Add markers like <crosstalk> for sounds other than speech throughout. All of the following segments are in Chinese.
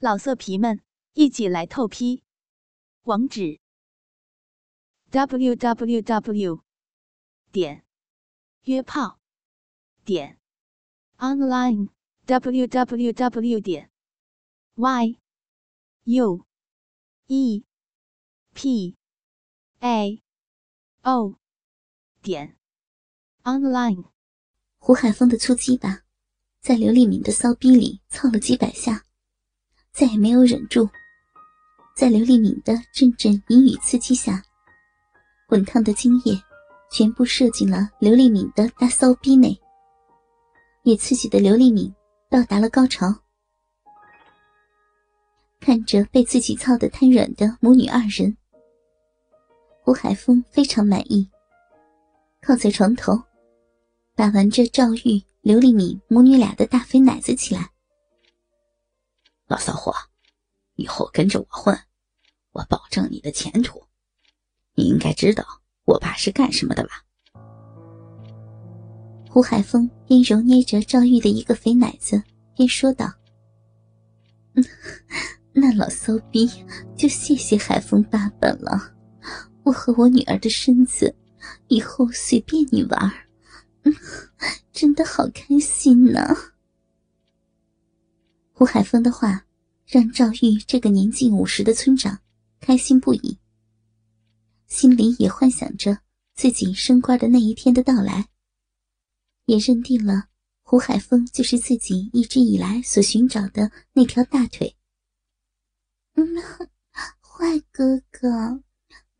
老色皮们，一起来透批！网址：w w w 点约炮点 online w w w 点 y u e p a o 点 online。胡海峰的粗鸡巴在刘立敏的骚逼里操了几百下。再也没有忍住，在刘丽敏的阵阵淫语刺激下，滚烫的精液全部射进了刘丽敏的大骚逼内，也刺激的刘丽敏到达了高潮。看着被自己操得瘫软的母女二人，胡海峰非常满意，靠在床头，把玩着赵玉、刘丽敏母女俩的大肥奶子起来。老骚货，以后跟着我混，我保证你的前途。你应该知道我爸是干什么的吧？胡海峰边揉捏着赵玉的一个肥奶子，边说道：“，那老骚逼就谢谢海峰爸爸了。我和我女儿的身子，以后随便你玩。嗯，真的好开心呢。”胡海峰的话让赵玉这个年近五十的村长开心不已，心里也幻想着自己升官的那一天的到来，也认定了胡海峰就是自己一直以来所寻找的那条大腿。嗯，<laughs> 坏哥哥，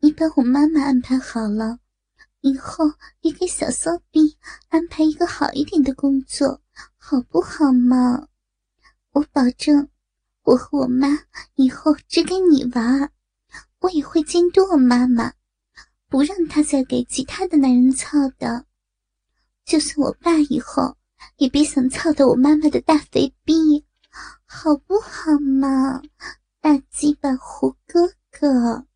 你把我妈妈安排好了，以后也给小骚逼安排一个好一点的工作，好不好嘛？我保证，我和我妈以后只给你玩，我也会监督我妈妈，不让她再给其他的男人操的。就算我爸以后也别想操到我妈妈的大肥逼，好不好嘛？大鸡巴胡哥哥，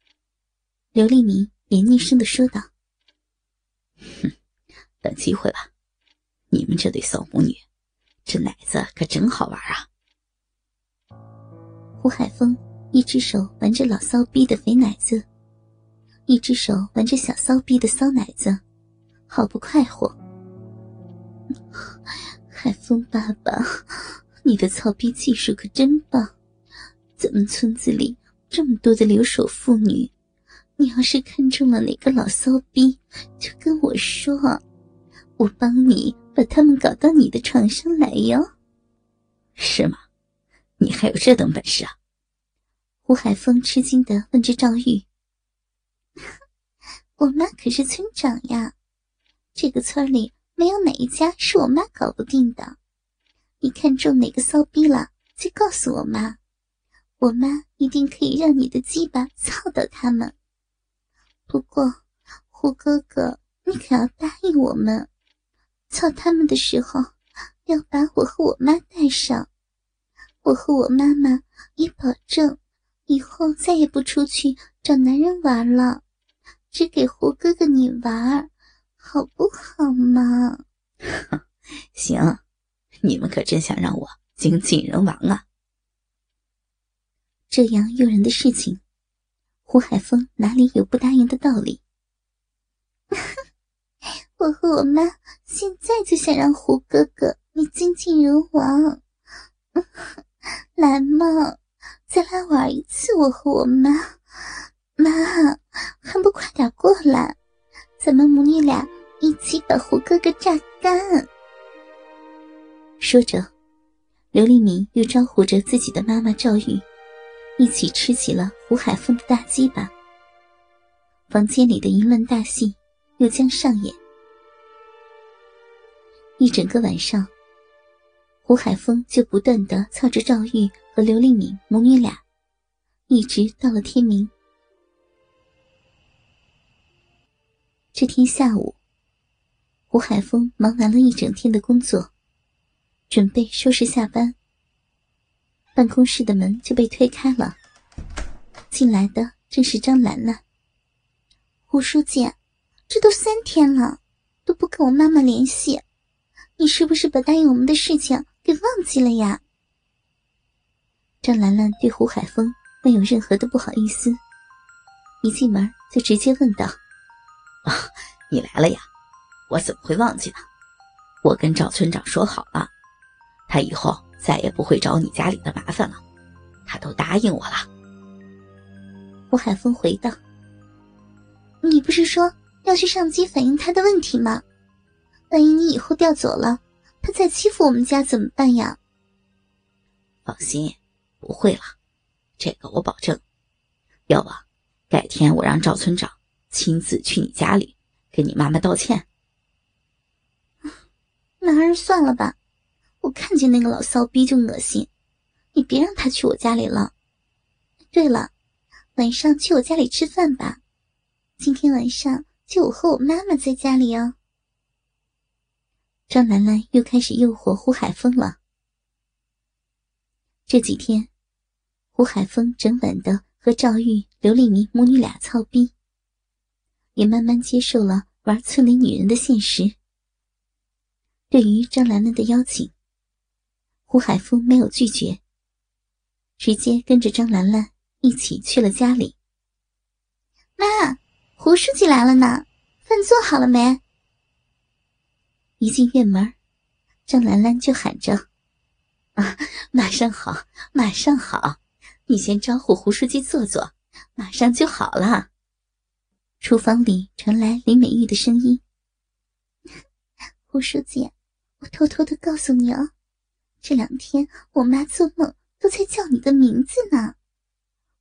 刘立明连厉声的说道：“哼，等机会吧，你们这对骚母女，这奶子可真好玩啊！”胡海峰一只手玩着老骚逼的肥奶子，一只手玩着小骚逼的骚奶子，好不快活。<laughs> 海峰爸爸，你的操逼技术可真棒！咱们村子里这么多的留守妇女，你要是看中了哪个老骚逼，就跟我说，我帮你把他们搞到你的床上来哟。是吗？你还有这等本事啊！胡海峰吃惊的问着赵玉：“ <laughs> 我妈可是村长呀，这个村里没有哪一家是我妈搞不定的。你看中哪个骚逼了，就告诉我妈，我妈一定可以让你的鸡巴操到他们。不过，胡哥哥，你可要答应我们，操他们的时候要把我和我妈带上。”我和我妈妈也保证，以后再也不出去找男人玩了，只给胡哥哥你玩，好不好嘛？<laughs> 行，你们可真想让我精尽人亡啊！这样诱人的事情，胡海峰哪里有不答应的道理？<laughs> 我和我妈现在就想让胡哥哥你精尽人亡。来嘛，再来玩一次！我和我妈，妈还不快点过来？咱们母女俩一起把胡哥哥榨干。说着，刘丽敏又招呼着自己的妈妈赵玉，一起吃起了胡海峰的大鸡巴。房间里的淫乱大戏又将上演。一整个晚上。胡海峰就不断的操着赵玉和刘丽敏母女俩，一直到了天明。这天下午，胡海峰忙完了一整天的工作，准备收拾下班。办公室的门就被推开了，进来的正是张兰兰。胡书记，这都三天了，都不跟我妈妈联系，你是不是把答应我们的事情？给忘记了呀！张兰兰对胡海峰没有任何的不好意思，一进门就直接问道：“啊，你来了呀？我怎么会忘记呢？我跟赵村长说好了，他以后再也不会找你家里的麻烦了，他都答应我了。”胡海峰回道：“你不是说要去上级反映他的问题吗？万一你以后调走了，他再欺负我们家怎么办呀？”放心，不会了，这个我保证。要不，改天我让赵村长亲自去你家里给你妈妈道歉。那还是算了吧，我看见那个老骚逼就恶心。你别让他去我家里了。对了。晚上去我家里吃饭吧，今天晚上就我和我妈妈在家里哦。张兰兰又开始诱惑胡海峰了。这几天，胡海峰整晚的和赵玉、刘丽明母女俩操逼，也慢慢接受了玩村里女人的现实。对于张兰兰的邀请，胡海峰没有拒绝，直接跟着张兰兰。一起去了家里。妈，胡书记来了呢，饭做好了没？一进院门，张兰兰就喊着：“啊，马上好，马上好！你先招呼胡书记坐坐，马上就好了。”厨房里传来林美玉的声音：“ <laughs> 胡书记，我偷偷的告诉你哦，这两天我妈做梦都在叫你的名字呢。”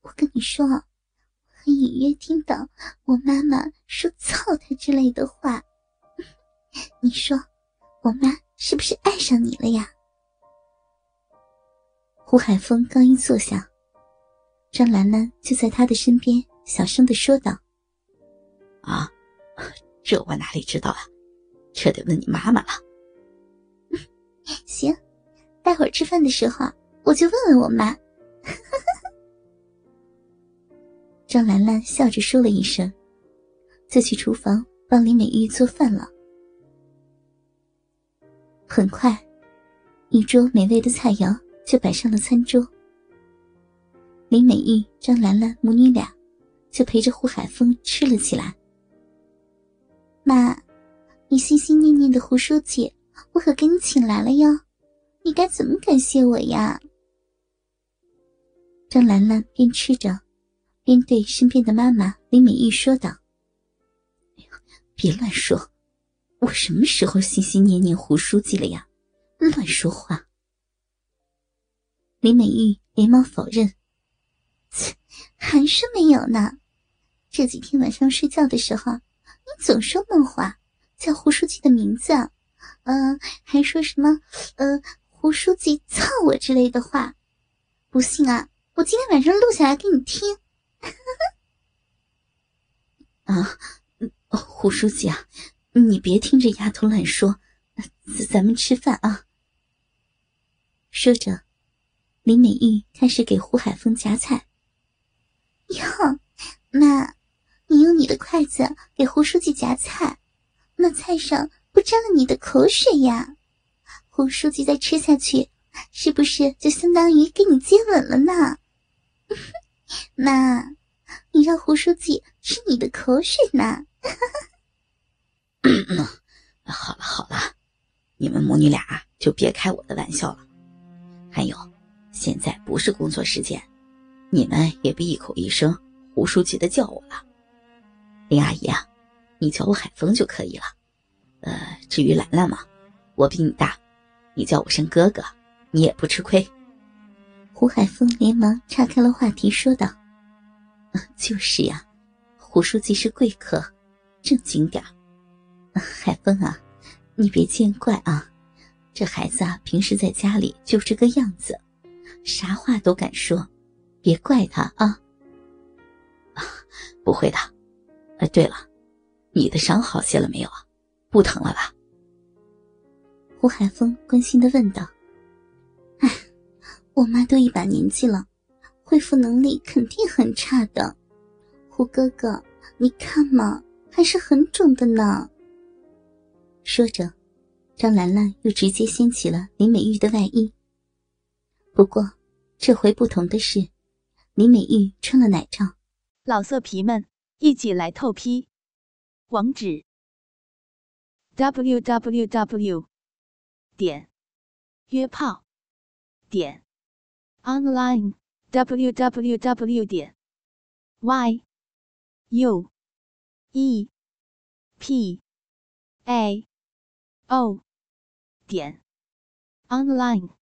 我跟你说，我很隐约听到我妈妈说“操他”之类的话。<laughs> 你说，我妈是不是爱上你了呀？胡海峰刚一坐下，张兰兰就在他的身边小声的说道：“啊，这我哪里知道啊？这得问你妈妈了。”行，待会儿吃饭的时候我就问问我妈。<laughs> 张兰兰笑着说了一声，就去厨房帮李美玉做饭了。很快，一桌美味的菜肴就摆上了餐桌。林美玉、张兰兰母女俩就陪着胡海峰吃了起来。妈，你心心念念的胡书记，我可给你请来了哟，你该怎么感谢我呀？张兰兰边吃着。边对身边的妈妈林美玉说道：“，别乱说，我什么时候心心念念胡书记了呀？乱说话！”林美玉连忙否认：“切，还是没有呢。这几天晚上睡觉的时候，你总说梦话，叫胡书记的名字，嗯，还说什么呃，胡书记操我之类的话。不信啊，我今天晚上录下来给你听。<laughs> ”啊，胡书记啊，你别听这丫头乱说，咱们吃饭啊。说着，林美玉开始给胡海峰夹菜。哟，妈，你用你的筷子给胡书记夹菜，那菜上不沾了你的口水呀？胡书记再吃下去，是不是就相当于跟你接吻了呢？<laughs> 妈，你让胡书记吃你的口水呢？嗯 <coughs> 好了好了，你们母女俩就别开我的玩笑了。还有，现在不是工作时间，你们也别一口一声胡书记的叫我了。林阿姨啊，你叫我海峰就可以了。呃，至于兰兰嘛，我比你大，你叫我声哥哥，你也不吃亏。胡海峰连忙岔开了话题，说道：“嗯就是呀，胡书记是贵客，正经点儿海峰啊，你别见怪啊，这孩子啊，平时在家里就这个样子，啥话都敢说，别怪他啊。啊，不会的。哎，对了，你的伤好些了没有啊？不疼了吧？”胡海峰关心的问道。哎我妈都一把年纪了，恢复能力肯定很差的。胡哥哥，你看嘛，还是很肿的呢。说着，张兰兰又直接掀起了林美玉的外衣。不过，这回不同的是，李美玉穿了奶罩。老色皮们，一起来透批！网址：w w w 点约炮点 online w w w 点 y u e p a o 点 online。